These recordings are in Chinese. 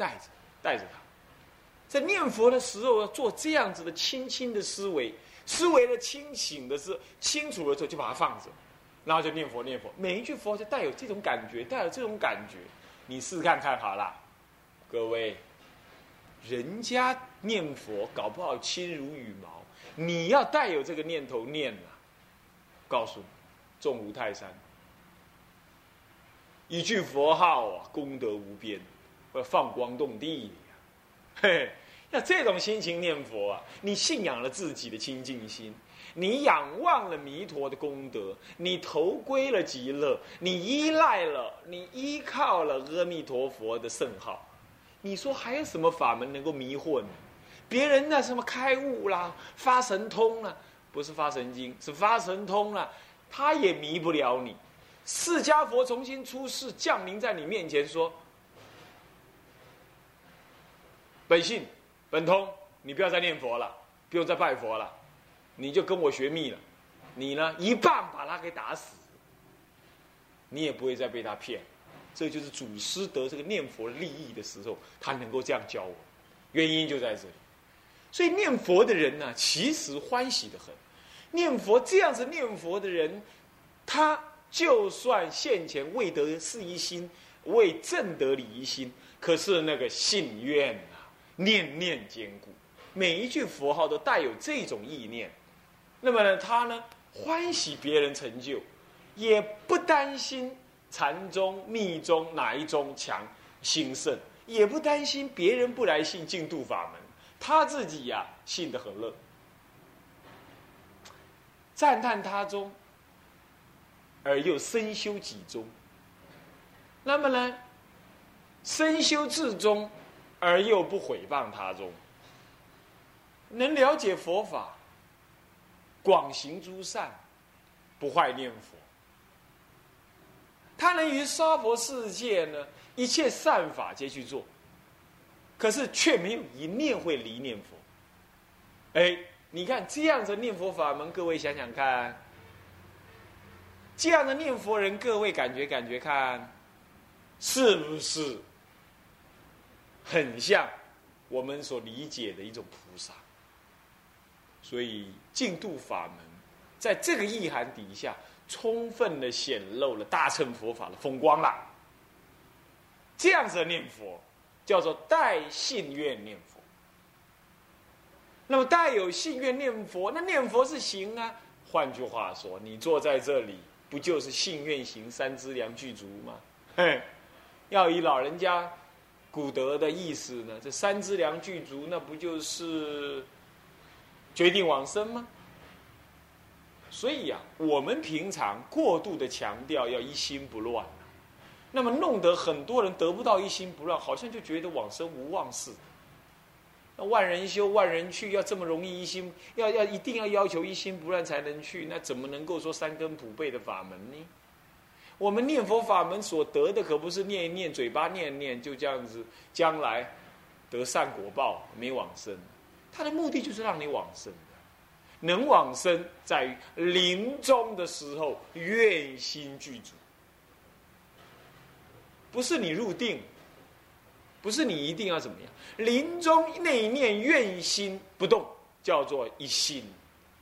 带着带着他，在念佛的时候要做这样子的轻轻的思维，思维的清醒的是清楚了之后就把它放着，然后就念佛念佛，每一句佛就带有这种感觉，带有这种感觉，你试试看看好了，各位，人家念佛搞不好轻如羽毛，你要带有这个念头念啊，告诉你，重如泰山。一句佛号啊，功德无边，放光动地呀！嘿，要这种心情念佛啊，你信仰了自己的清净心，你仰望了弥陀的功德，你投归了极乐，你依赖了，你依靠了阿弥陀佛的圣号，你说还有什么法门能够迷惑你？别人那什么开悟啦、发神通啦，不是发神经，是发神通啦，他也迷不了你。释迦佛重新出世，降临在你面前，说：“本性本通，你不要再念佛了，不用再拜佛了，你就跟我学密了。你呢，一棒把他给打死，你也不会再被他骗。这就是祖师得这个念佛利益的时候，他能够这样教我。原因就在这里。所以念佛的人呢，其实欢喜的很。念佛这样子念佛的人，他。”就算现前未得是一心，未正得理一心，可是那个信愿，念念坚固，每一句佛号都带有这种意念。那么呢，他呢欢喜别人成就，也不担心禅宗、密宗哪一宗强兴盛，也不担心别人不来信净土法门，他自己呀信得很乐，赞叹他中。而又深修己中，那么呢，深修至中，而又不毁谤他中，能了解佛法，广行诸善，不坏念佛，他能于娑婆世界呢，一切善法皆去做，可是却没有一念会离念佛。哎，你看这样子念佛法门，各位想想看。这样的念佛人，各位感觉感觉看，是不是很像我们所理解的一种菩萨？所以净度法门在这个意涵底下，充分的显露了大乘佛法的风光了。这样子的念佛叫做带信愿念佛。那么带有信愿念佛，那念佛是行啊。换句话说，你坐在这里。不就是信愿行三资粮具足吗？嘿，要以老人家古德的意思呢，这三资粮具足，那不就是决定往生吗？所以呀，我们平常过度的强调要一心不乱，那么弄得很多人得不到一心不乱，好像就觉得往生无望似的。那万人修，万人去，要这么容易一心，要要一定要要求一心不乱才能去，那怎么能够说三根普被的法门呢？我们念佛法门所得的可不是念一念，嘴巴念一念就这样子，将来得善果报没往生，他的目的就是让你往生的，能往生在于临终的时候愿心具足，不是你入定。不是你一定要怎么样，临终那一念愿心不动，叫做一心，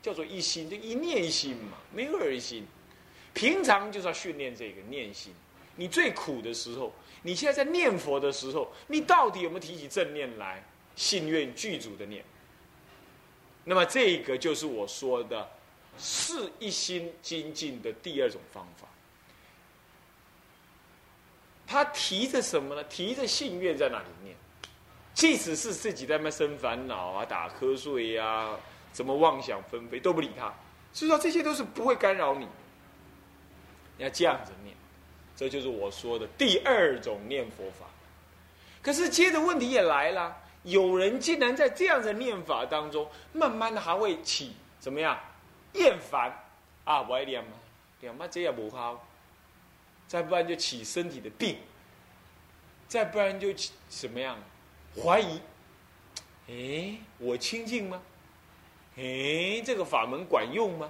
叫做一心，就一念心嘛，没有二心。平常就是要训练这个念心。你最苦的时候，你现在在念佛的时候，你到底有没有提起正念来，信愿具足的念？那么这个就是我说的，是一心精进的第二种方法。他提着什么呢？提着信愿在那里念，即使是自己在那生烦恼啊、打瞌睡呀、怎么妄想纷飞，都不理他。所以说这些都是不会干扰你。要这样子念，这就是我说的第二种念佛法。可是接着问题也来了，有人竟然在这样的念法当中，慢慢的还会起怎么样厌烦啊？不爱念吗？念嘛这也不好。再不然就起身体的病，再不然就起什么样怀疑？哎，我清净吗？哎，这个法门管用吗？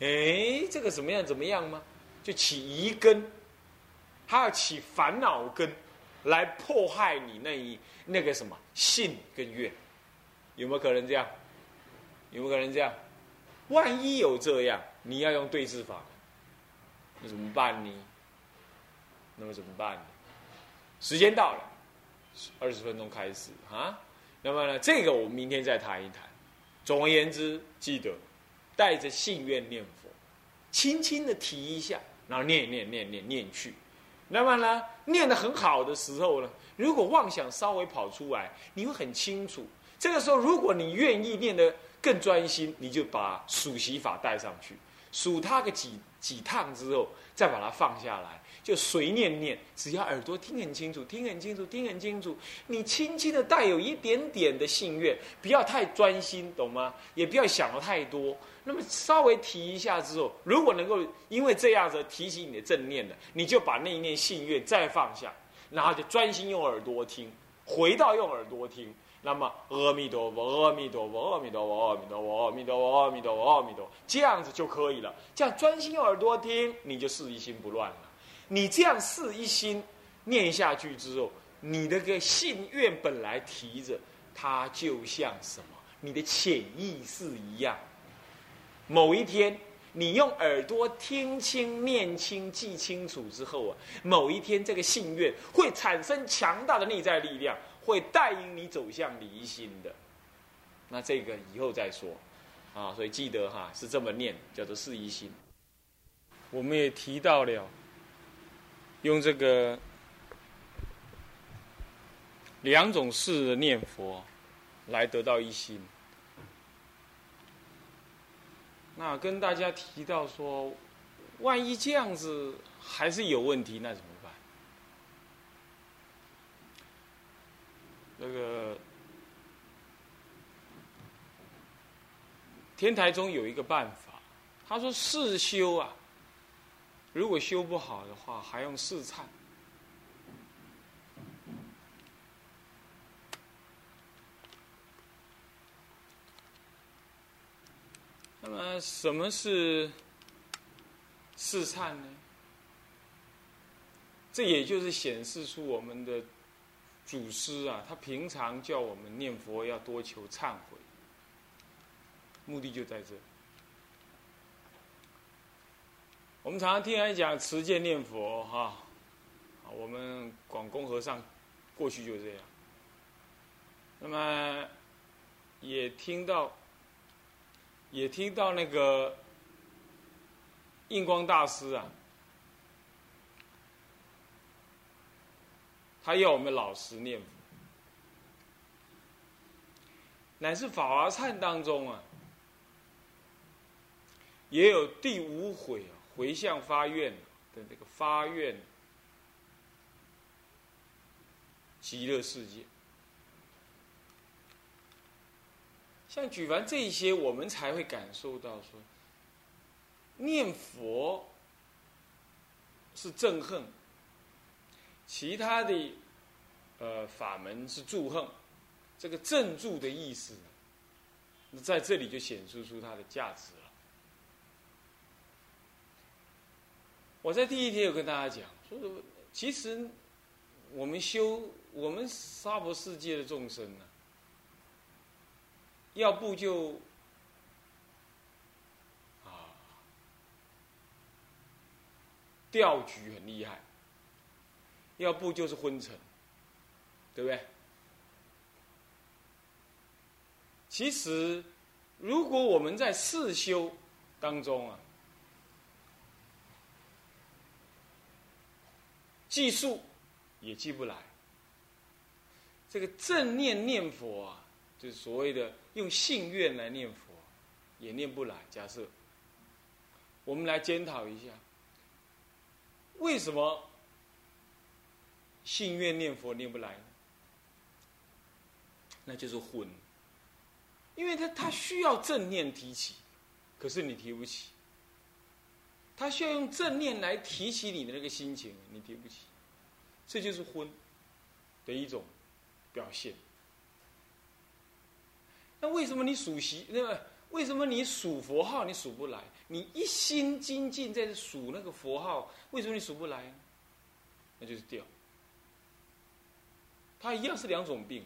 哎，这个怎么样怎么样吗？就起疑根，还要起烦恼根，来迫害你那一那个什么信跟愿，有没有可能这样？有没有可能这样？万一有这样，你要用对治法，那怎么办呢？那么怎么办呢？时间到了，二十分钟开始啊。那么呢，这个我们明天再谈一谈。总而言之，记得带着信愿念佛，轻轻的提一下，然后念念念念念去。那么呢，念得很好的时候呢，如果妄想稍微跑出来，你会很清楚。这个时候，如果你愿意念得更专心，你就把数息法带上去，数它个几几趟之后，再把它放下来。就随念念，只要耳朵听很清楚，听很清楚，听很清楚。你轻轻的带有一点点的信愿，不要太专心，懂吗？也不要想的太多。那么稍微提一下之后，如果能够因为这样子提起你的正念了，你就把那一念信愿再放下，然后就专心用耳朵听，回到用耳朵听。那么阿弥陀佛，阿弥陀佛，阿弥陀佛，阿弥陀佛，阿弥陀佛，阿弥陀佛，阿弥陀佛，这样子就可以了。这样专心用耳朵听，你就事一心不乱了。你这样试一心念下去之后，你的个信愿本来提着，它就像什么？你的潜意识一样。某一天，你用耳朵听清、念清、记清楚之后啊，某一天这个信愿会产生强大的内在力量，会带领你走向离心的。那这个以后再说啊，所以记得哈，是这么念，叫做四一心。我们也提到了。用这个两种式的念佛来得到一心。那跟大家提到说，万一这样子还是有问题，那怎么办？那个天台中有一个办法，他说世修啊。如果修不好的话，还用试忏。那么，什么是试忏呢？这也就是显示出我们的祖师啊，他平常叫我们念佛要多求忏悔，目的就在这。我们常常听人讲持戒念佛，哈，我们广公和尚过去就这样。那么也听到，也听到那个印光大师啊，他要我们老实念佛，乃至法华忏当中啊，也有第五悔啊。回向发愿的这个发愿极乐世界，像举凡这一些，我们才会感受到说，念佛是憎恨，其他的呃法门是祝恨，这个正助的意思，那在这里就显示出它的价值。我在第一天有跟大家讲，说其实我们修我们娑婆世界的众生呢，要不就啊钓局很厉害，要不就是昏沉，对不对？其实如果我们在四修当中啊。计数也记不来，这个正念念佛啊，就是所谓的用信愿来念佛，也念不来。假设我们来检讨一下，为什么信愿念佛念不来呢？那就是昏，因为他他需要正念提起，可是你提不起。他需要用正念来提起你的那个心情，你提不起，这就是昏的一种表现。那为什么你数习那个？为什么你数佛号你数不来？你一心精进在数那个佛号，为什么你数不来？那就是掉。它一样是两种病。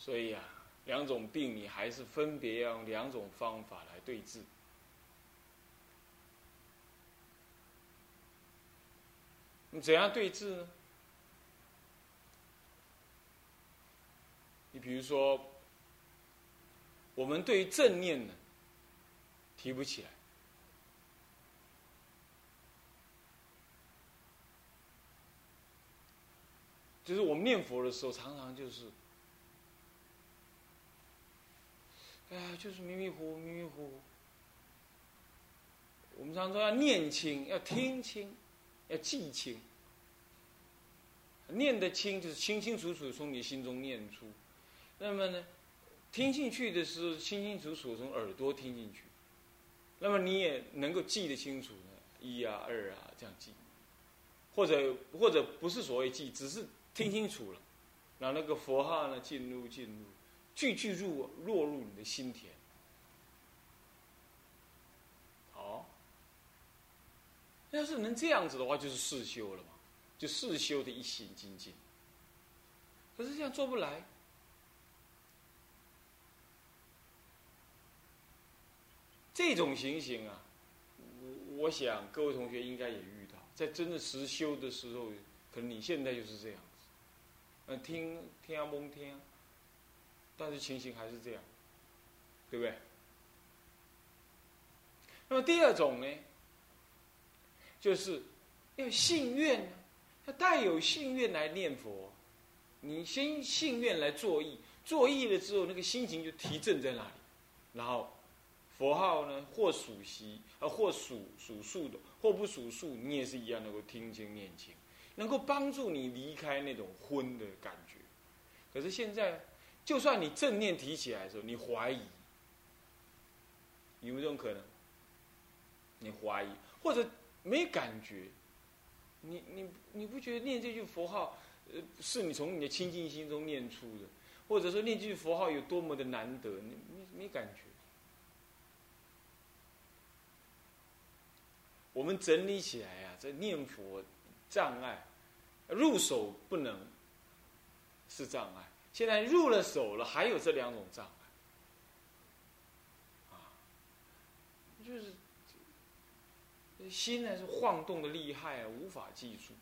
所以啊，两种病你还是分别要用两种方法来对治。你怎样对治呢？你比如说，我们对于正念呢，提不起来，就是我们念佛的时候，常常就是，哎呀，就是迷迷糊糊，迷迷糊糊。我们常说要念清，要听清。要记清，念得清就是清清楚楚从你心中念出，那么呢，听进去的时候清清楚楚从耳朵听进去，那么你也能够记得清楚呢，一啊二啊这样记，或者或者不是所谓记，只是听清楚了，让那个佛号呢进入进入，句句入落入你的心田。要是能这样子的话，就是世修了嘛，就世修的一心精进。可是这样做不来，这种情形啊，我我想各位同学应该也遇到，在真的实修的时候，可能你现在就是这样子，嗯，听听啊蒙听，但是情形还是这样，对不对？那么第二种呢？就是要信愿，要带有信愿来念佛。你先信愿来作意，作意了之后，那个心情就提振在那里。然后佛号呢，或属习，啊，或属属数的，或不属数，你也是一样能够听经念经，能够帮助你离开那种昏的感觉。可是现在，就算你正念提起来的时候，你怀疑，有没有这种可能？你怀疑，或者？没感觉，你你你不觉得念这句佛号，呃，是你从你的清净心中念出的，或者说念这句佛号有多么的难得，你没没感觉？我们整理起来呀，这念佛障碍，入手不能是障碍，现在入了手了，还有这两种障碍，啊，就是。心呢是晃动的厉害啊，无法记住。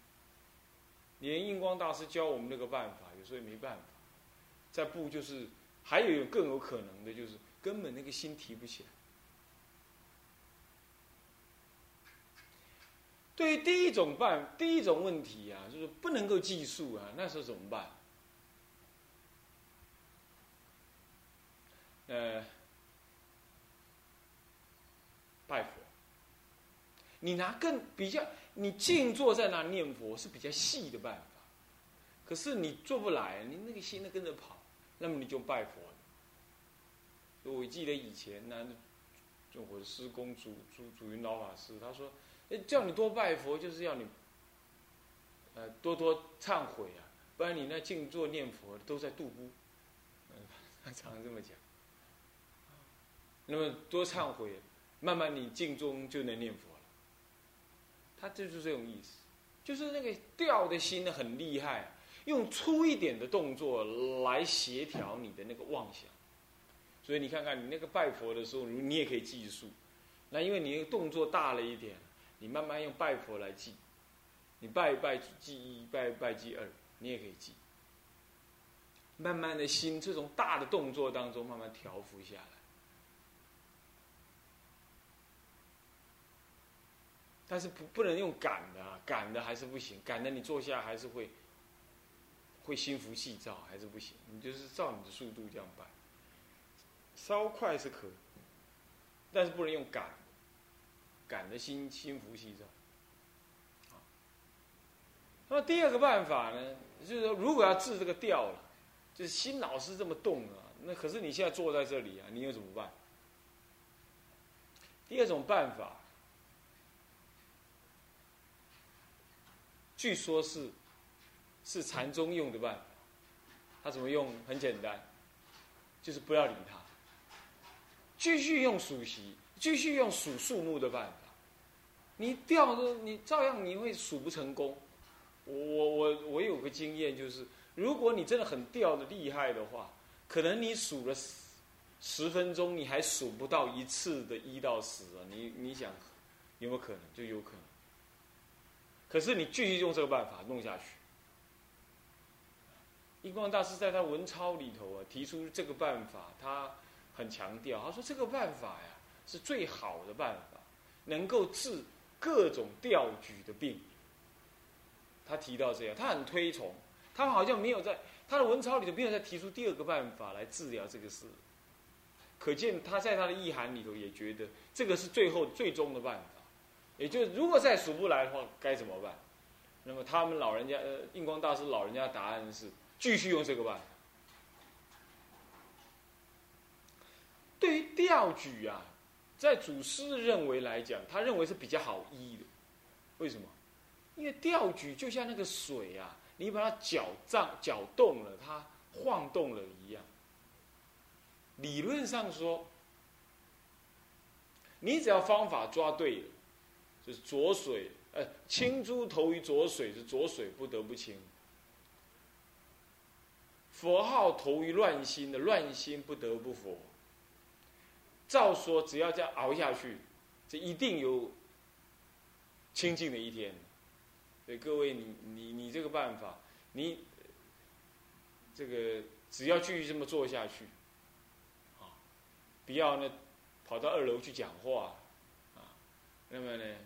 连印光大师教我们那个办法，有时候也没办法。再不就是，还有更有可能的，就是根本那个心提不起来。对于第一种办，第一种问题啊，就是不能够计数啊，那时候怎么办？呃，拜佛。你拿更比较，你静坐在那念佛是比较细的办法，可是你做不来，你那个心呢跟着跑，那么你就拜佛。我记得以前呢，就我的师公祖祖祖云老法师，他说：“哎，叫你多拜佛，就是要你，呃，多多忏悔啊，不然你那静坐念佛都在度孤。”嗯，他常常这么讲。那么多忏悔，慢慢你静中就能念佛。他就是这种意思，就是那个调的心呢很厉害，用粗一点的动作来协调你的那个妄想。所以你看看你那个拜佛的时候，你也可以计数。那因为你动作大了一点，你慢慢用拜佛来记。你拜一拜记一，拜一拜记二，你也可以记。慢慢的心，这种大的动作当中慢慢调伏下来。但是不不能用赶的，啊赶的还是不行，赶的你坐下还是会，会心浮气躁，还是不行。你就是照你的速度这样办，稍快是可，但是不能用赶，赶的心心浮气躁。那么第二个办法呢，就是说如果要治这个调了，就是心老是这么动啊，那可是你现在坐在这里啊，你又怎么办？第二种办法。据说是，是禅宗用的办法。他怎么用？很简单，就是不要理他，继续用数息，继续用数数目的办法。你掉的，你照样你会数不成功。我我我有个经验，就是如果你真的很掉的厉害的话，可能你数了十十分钟，你还数不到一次的一到十啊！你你想有没有可能？就有可能。可是你继续用这个办法弄下去。印光大师在他文钞里头啊，提出这个办法，他很强调，他说这个办法呀是最好的办法，能够治各种吊举的病。他提到这样，他很推崇，他好像没有在他的文钞里头没有再提出第二个办法来治疗这个事。可见他在他的意涵里头也觉得这个是最后最终的办法。也就如果再数不来的话，该怎么办？那么他们老人家呃，印光大师老人家的答案是继续用这个办法。对于吊举啊，在祖师认为来讲，他认为是比较好医的。为什么？因为吊举就像那个水啊，你把它搅胀、搅动了，它晃动了一样。理论上说，你只要方法抓对了，就是浊水，呃，清珠投于浊水是浊水不得不清；佛号投于乱心的乱心不得不佛。照说只要这样熬下去，这一定有清净的一天。所以各位，你你你这个办法，你这个只要继续这么做下去，啊，不要呢跑到二楼去讲话，啊，那么呢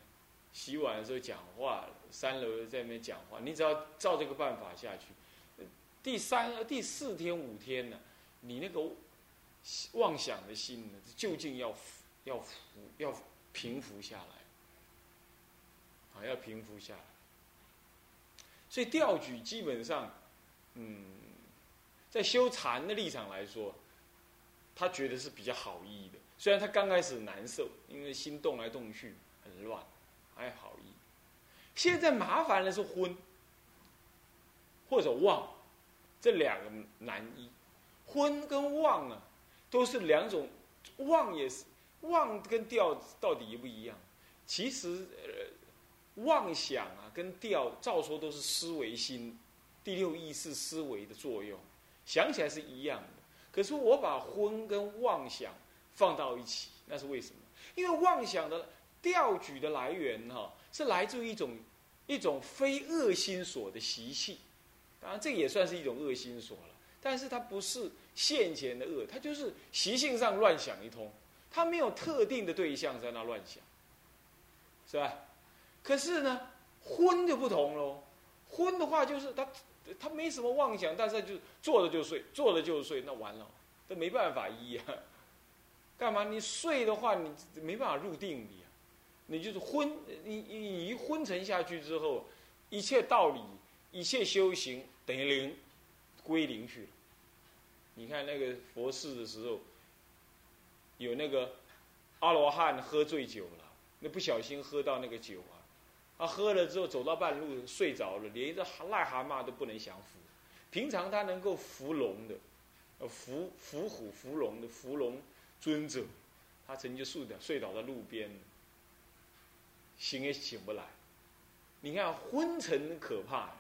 洗碗的时候讲话，三楼在那边讲话，你只要照这个办法下去，第三、第四天、五天呢，你那个妄想的心呢，究竟要要要平伏下来，啊，要平伏下来。所以吊举基本上，嗯，在修禅的立场来说，他觉得是比较好医的。虽然他刚开始难受，因为心动来动去很乱，还好医。现在麻烦的是昏或者妄这两个难医。昏跟妄啊，都是两种，妄也是妄跟调到底一不一样？其实呃。妄想啊，跟调照说都是思维心，第六意识思维的作用，想起来是一样的。可是我把昏跟妄想放到一起，那是为什么？因为妄想的调举的来源哈，是来自于一种一种非恶心所的习气。当然，这也算是一种恶心所了。但是它不是现前的恶，它就是习性上乱想一通，它没有特定的对象在那乱想，是吧？可是呢，昏就不同喽。昏的话就是他，他没什么妄想，但是就坐着就睡，坐着就睡，那完了，这没办法医啊。干嘛？你睡的话，你没办法入定里啊。你就是昏，你你一昏沉下去之后，一切道理、一切修行等于零，归零去了。你看那个佛事的时候，有那个阿罗汉喝醉酒了，那不小心喝到那个酒啊。他喝了之后，走到半路睡着了，连一只癞蛤蟆都不能降服。平常他能够伏龙的，呃，伏伏虎伏龙的伏龙尊者，他曾经睡倒睡倒在路边，醒也醒不来。你看昏沉可怕，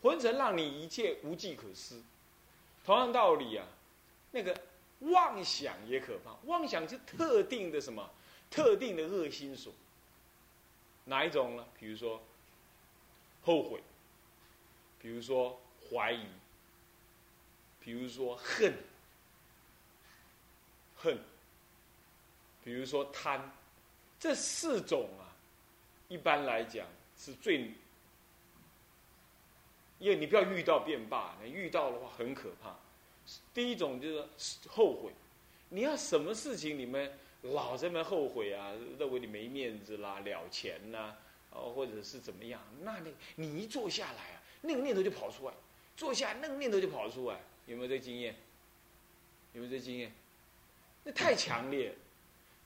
昏沉让你一切无计可施。同样道理啊，那个妄想也可怕，妄想是特定的什么，特定的恶心所。哪一种呢？比如说后悔，比如说怀疑，比如说恨，恨，比如说贪，这四种啊，一般来讲是最，因为你不要遇到便罢，你遇到的话很可怕。第一种就是后悔，你要什么事情你们？老这么后悔啊，认为你没面子啦，了钱呐，哦，或者是怎么样？那你你一坐下来啊，那个念头就跑出来，坐下那个念头就跑出来，有没有这经验？有没有这经验？那太强烈，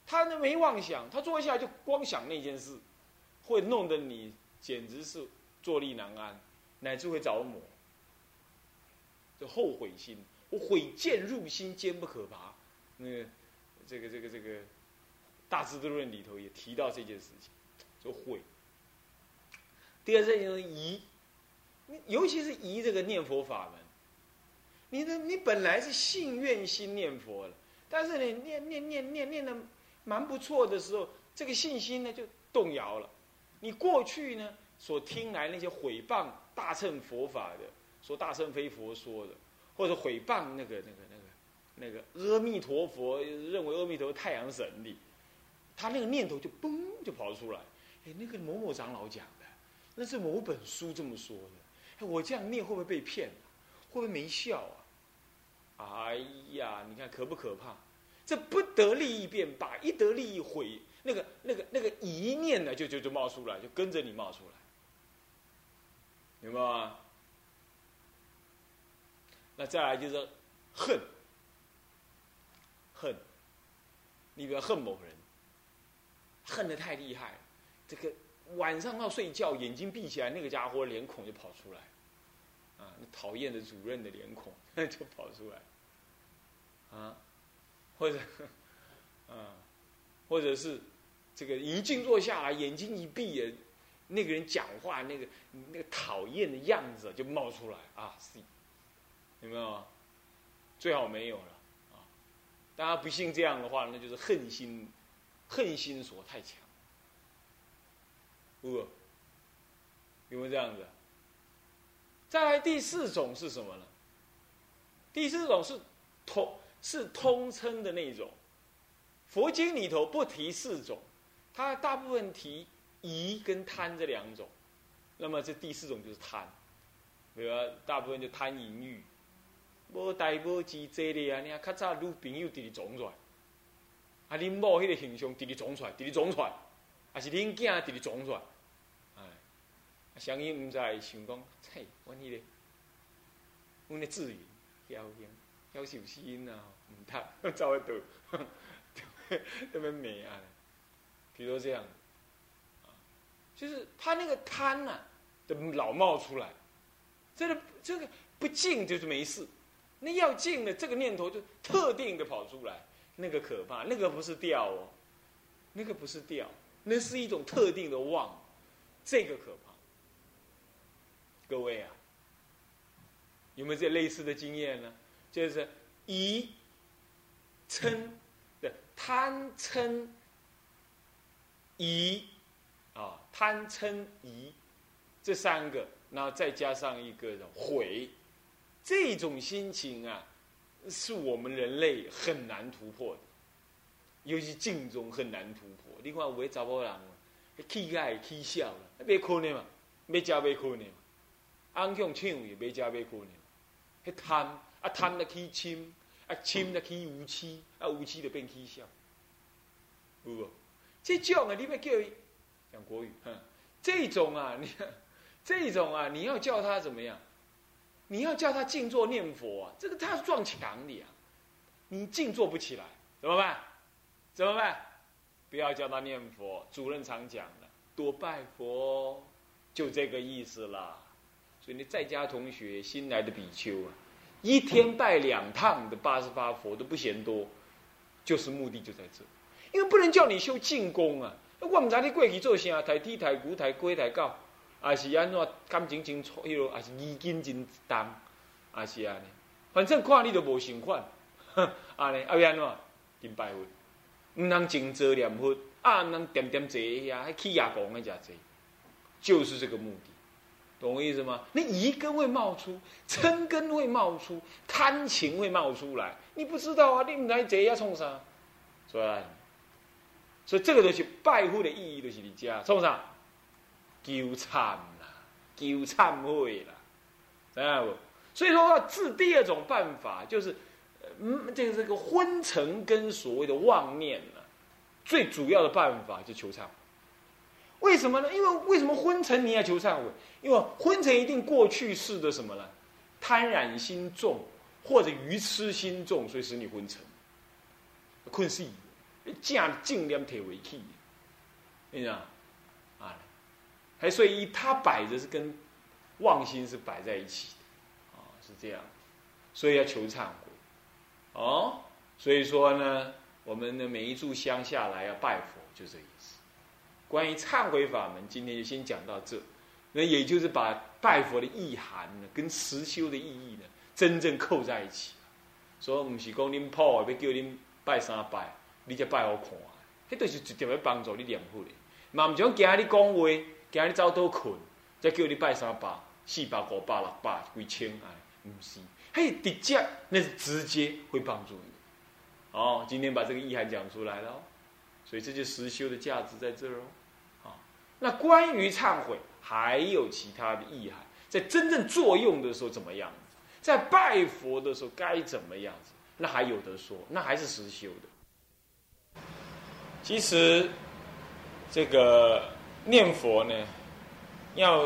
他那没妄想，他坐下来就光想那件事，会弄得你简直是坐立难安，乃至会着魔。就后悔心，我悔见入心，坚不可拔。那个。这个这个这个《大智度论》里头也提到这件事情，就悔。第二件就是疑，你尤其是疑这个念佛法门，你的你本来是信愿心念佛了，但是你念念念念念的蛮不错的时候，这个信心呢就动摇了。你过去呢所听来那些毁谤大乘佛法的，说大乘非佛说的，或者毁谤那个那个那个那个阿弥陀佛，认为阿弥陀太阳神的，他那个念头就嘣就跑出来。哎，那个某某长老讲的，那是某本书这么说的。哎，我这样念会不会被骗啊？会不会没效啊？哎呀，你看可不可怕？这不得利益便罢，一得利益毁那个那个那个一念呢，就就就冒出来，就跟着你冒出来，明白吗？那再来就是恨，恨，你比如恨某人，恨的太厉害。这个晚上要睡觉，眼睛闭起来，那个家伙脸孔就跑出来，啊，讨厌的主任的脸孔 就跑出来，啊，或者，啊，或者是这个一静坐下来，眼睛一闭，那个人讲话那个那个讨厌的样子就冒出来啊，是，有没有？最好没有了啊！大家不信这样的话，那就是恨心，恨心所太强。不，有没有这样子？再来第四种是什么呢？第四种是通是通称的那种。佛经里头不提四种，他大部分提疑跟贪这两种。那么这第四种就是贪，比如大部分就贪淫欲，无代无志这里啊，你看较早女朋友直直撞出来，啊，恁某迄个形象直直撞出来，直直撞出来。啊是恁囝直直撞出来，哎，相应毋知想讲，嘿，阮迄个，阮的志云，侥幸，侥幸心啊，毋读，走去倒，特别美啊。比如这样，就是他那个贪呐，的老冒出来，这个这个不静就是没事，那要静的这个念头就特定的跑出来，那个可怕，那个不是掉哦，那个不是掉。那是一种特定的妄，这个可怕。各位啊，有没有这类似的经验呢？就是疑、嗔的贪嗔疑啊，贪嗔疑这三个，然后再加上一个的悔，这种心情啊，是我们人类很难突破的。尤其静中很难突破。你看有个查某人，气该气笑了，没可能嘛，没加没困的嘛。安强唱也没加没可能。迄贪啊贪的起嗔，啊嗔的起无痴，啊无痴就变起笑。有无？这种啊，你要叫伊讲国语，哼，这种啊，你这种啊，你要叫他怎么样？你要叫他静坐念佛啊，这个他是撞墙的啊，你静坐不起来，怎么办？怎么办？不要叫他念佛。主任常讲的，多拜佛，就这个意思啦。所以你在家同学新来的比丘啊，一天拜两趟的八十八佛都不嫌多，就是目的就在这。因为不能叫你修静功啊。我唔知你过去做啥，抬梯抬骨抬龟抬狗，还是安怎感情真错，迄落还是衣襟真重，还是安尼。反正看你都无想款，安尼，啊要安怎？金拜佛。唔能静坐念佛，啊，唔能点点坐呀，还起牙讲那家坐，就是这个目的，懂我意思吗？那疑根会冒出，嗔根会冒出，贪情会冒出来，你不知道啊？你唔来坐要，冲啥？所以，所以这个就是拜佛的意义，就是你家冲啥？求忏啦，求忏悔啦，知道不？所以说要治第二种办法，就是。嗯，这个这个昏沉跟所谓的妄念呢，最主要的办法就求忏悔。为什么呢？因为为什么昏沉你要求忏悔？因为昏沉一定过去式的什么呢？贪染心重或者愚痴心重，所以使你昏沉。困死，将尽量提为气，你知道啊？还所以它摆着是跟妄心是摆在一起的，啊，是这样，所以要求忏悔。哦，所以说呢，我们的每一炷香下来要拜佛，就这意思。关于忏悔法门，今天就先讲到这。那也就是把拜佛的意涵呢，跟实修的意义呢，真正扣在一起。所以，唔是讲恁破要叫恁拜三拜，你才拜好看，迄都是直接要帮助你念佛的。嘛唔像今日讲话，今日走倒困，再叫你拜三百、四百、五百、六百、几千哎，唔是，嘿，直接那是直接会帮助你。哦，今天把这个意涵讲出来了，所以这就实修的价值在这儿哦。啊，那关于忏悔还有其他的意涵，在真正作用的时候怎么样？在拜佛的时候该怎么样子？那还有得说，那还是实修的。其实，这个念佛呢，要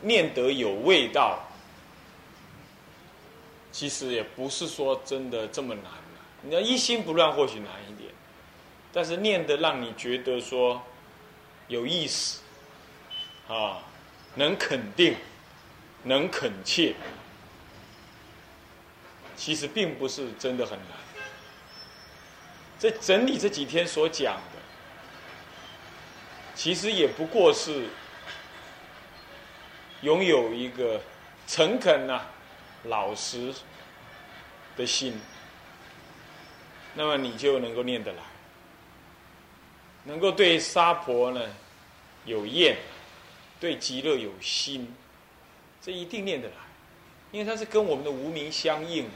念得有味道，其实也不是说真的这么难你要一心不乱，或许难一点，但是念得让你觉得说有意思，啊，能肯定，能恳切。其实并不是真的很难。这整理这几天所讲，其实也不过是拥有一个诚恳呐、老实的心，那么你就能够念得来，能够对沙婆呢有厌，对极乐有心，这一定念得来，因为它是跟我们的无名相应。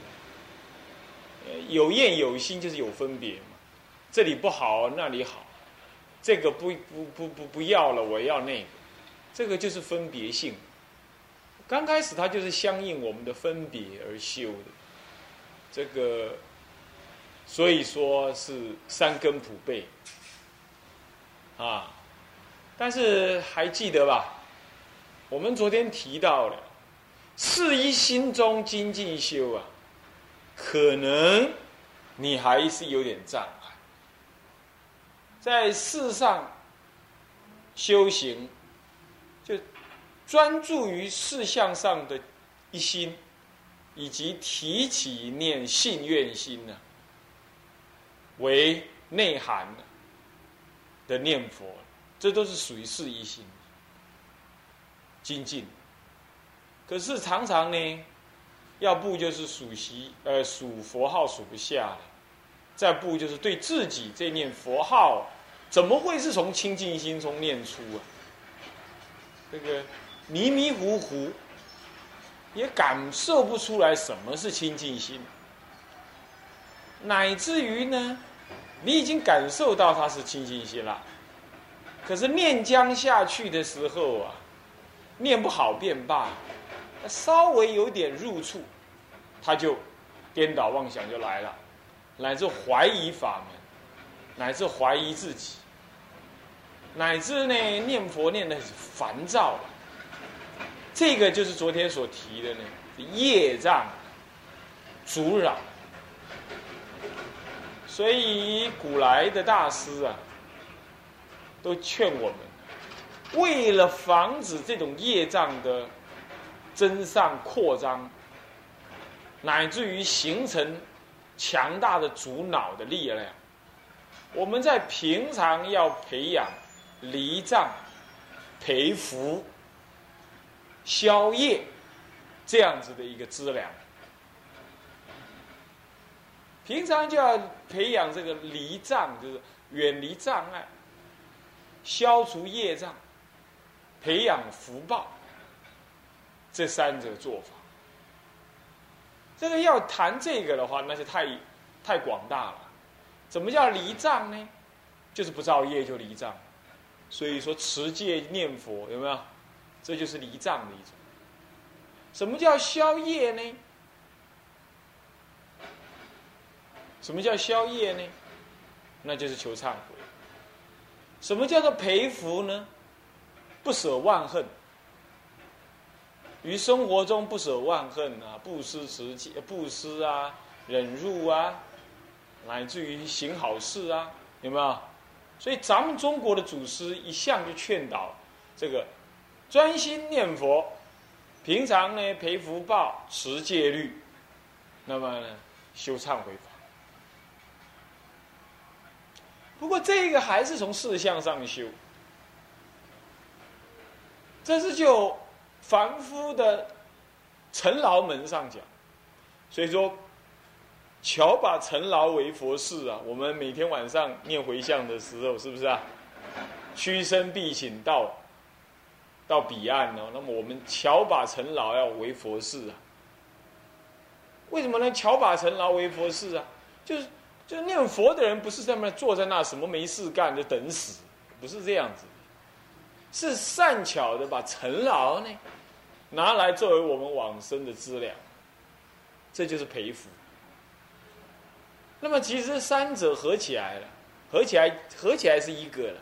有厌有心就是有分别嘛，这里不好那里好，这个不不不不不要了，我要那个，这个就是分别性。刚开始它就是相应我们的分别而修的，这个所以说是三根普被啊，但是还记得吧？我们昨天提到了，四一心中精进修啊。可能你还是有点障，在世上修行，就专注于事项上的一心，以及提起念信愿心呢，为内涵的念佛，这都是属于事一心精进。可是常常呢。要不就是数习，呃，数佛号数不下了；再不就是对自己这念佛号，怎么会是从清净心中念出啊？这个迷迷糊糊，也感受不出来什么是清净心，乃至于呢，你已经感受到它是清净心了，可是念将下去的时候啊，念不好便罢。稍微有点入处，他就颠倒妄想就来了，乃至怀疑法门，乃至怀疑自己，乃至呢念佛念的烦躁了。这个就是昨天所提的呢业障阻扰。所以古来的大师啊，都劝我们，为了防止这种业障的。增上扩张，乃至于形成强大的主脑的力量。我们在平常要培养离障、培福、消业这样子的一个资粮。平常就要培养这个离障，就是远离障碍，消除业障，培养福报。这三者做法，这个要谈这个的话，那是太太广大了。怎么叫离障呢？就是不造业就离障。所以说持戒念佛有没有？这就是离障的一种。什么叫消业呢？什么叫消业呢？那就是求忏悔。什么叫做培福呢？不舍万恨。于生活中不舍万恨啊，不失持戒，不施啊，忍辱啊，乃至于行好事啊，有没有？所以咱们中国的祖师一向就劝导这个专心念佛，平常呢培福报、持戒律，那么呢修忏悔法。不过这个还是从事相上修，这是就。凡夫的尘劳门上讲，所以说，巧把尘劳为佛事啊。我们每天晚上念回向的时候，是不是啊？屈身必请到到彼岸哦。那么我们巧把尘劳要为佛事啊。为什么呢？巧把尘劳为佛事啊，就是就念佛的人不是在那坐在那什么没事干就等死，不是这样子，是善巧的把尘劳呢拿来作为我们往生的资粮，这就是培福。那么其实三者合起来了，合起来合起来是一个了。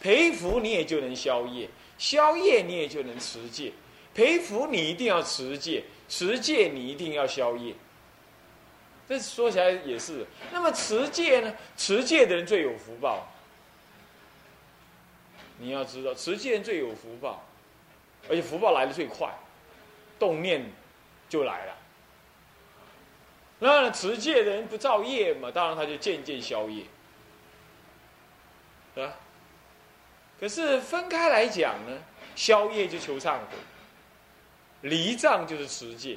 培福你也就能消业，消业你也就能持戒。培福你一定要持戒。持戒你一定要消业，这说起来也是。那么持戒呢？持戒的人最有福报。你要知道，持戒最有福报，而且福报来的最快，动念就来了。那持戒的人不造业嘛，当然他就渐渐消业，是吧？可是分开来讲呢，消业就求忏悔。离障就是持戒，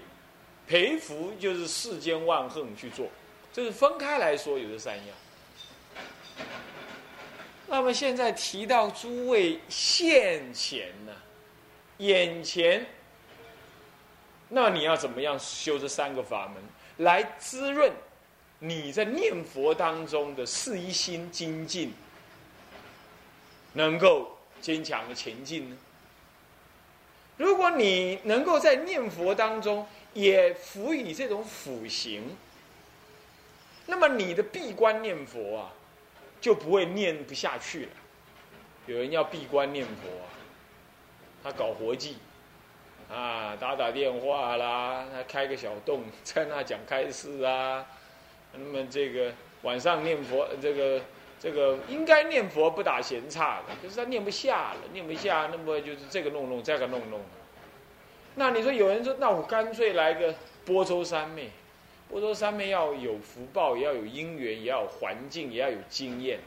培福就是世间万恨去做，这是分开来说有这三样。那么现在提到诸位现前呢，眼前，那你要怎么样修这三个法门来滋润你在念佛当中的四一心精进，能够坚强的前进呢？如果你能够在念佛当中也辅以这种辅行，那么你的闭关念佛啊，就不会念不下去了。有人要闭关念佛，他搞活计，啊，打打电话啦，他开个小洞 在那讲开示啊，那么这个晚上念佛这个。这个应该念佛不打闲岔的，可是他念不下了，念不下，那么就是这个弄弄，这个弄弄。那你说有人说，那我干脆来个波州三昧，波州三昧要有福报，也要有因缘，也要有环境，也要有经验。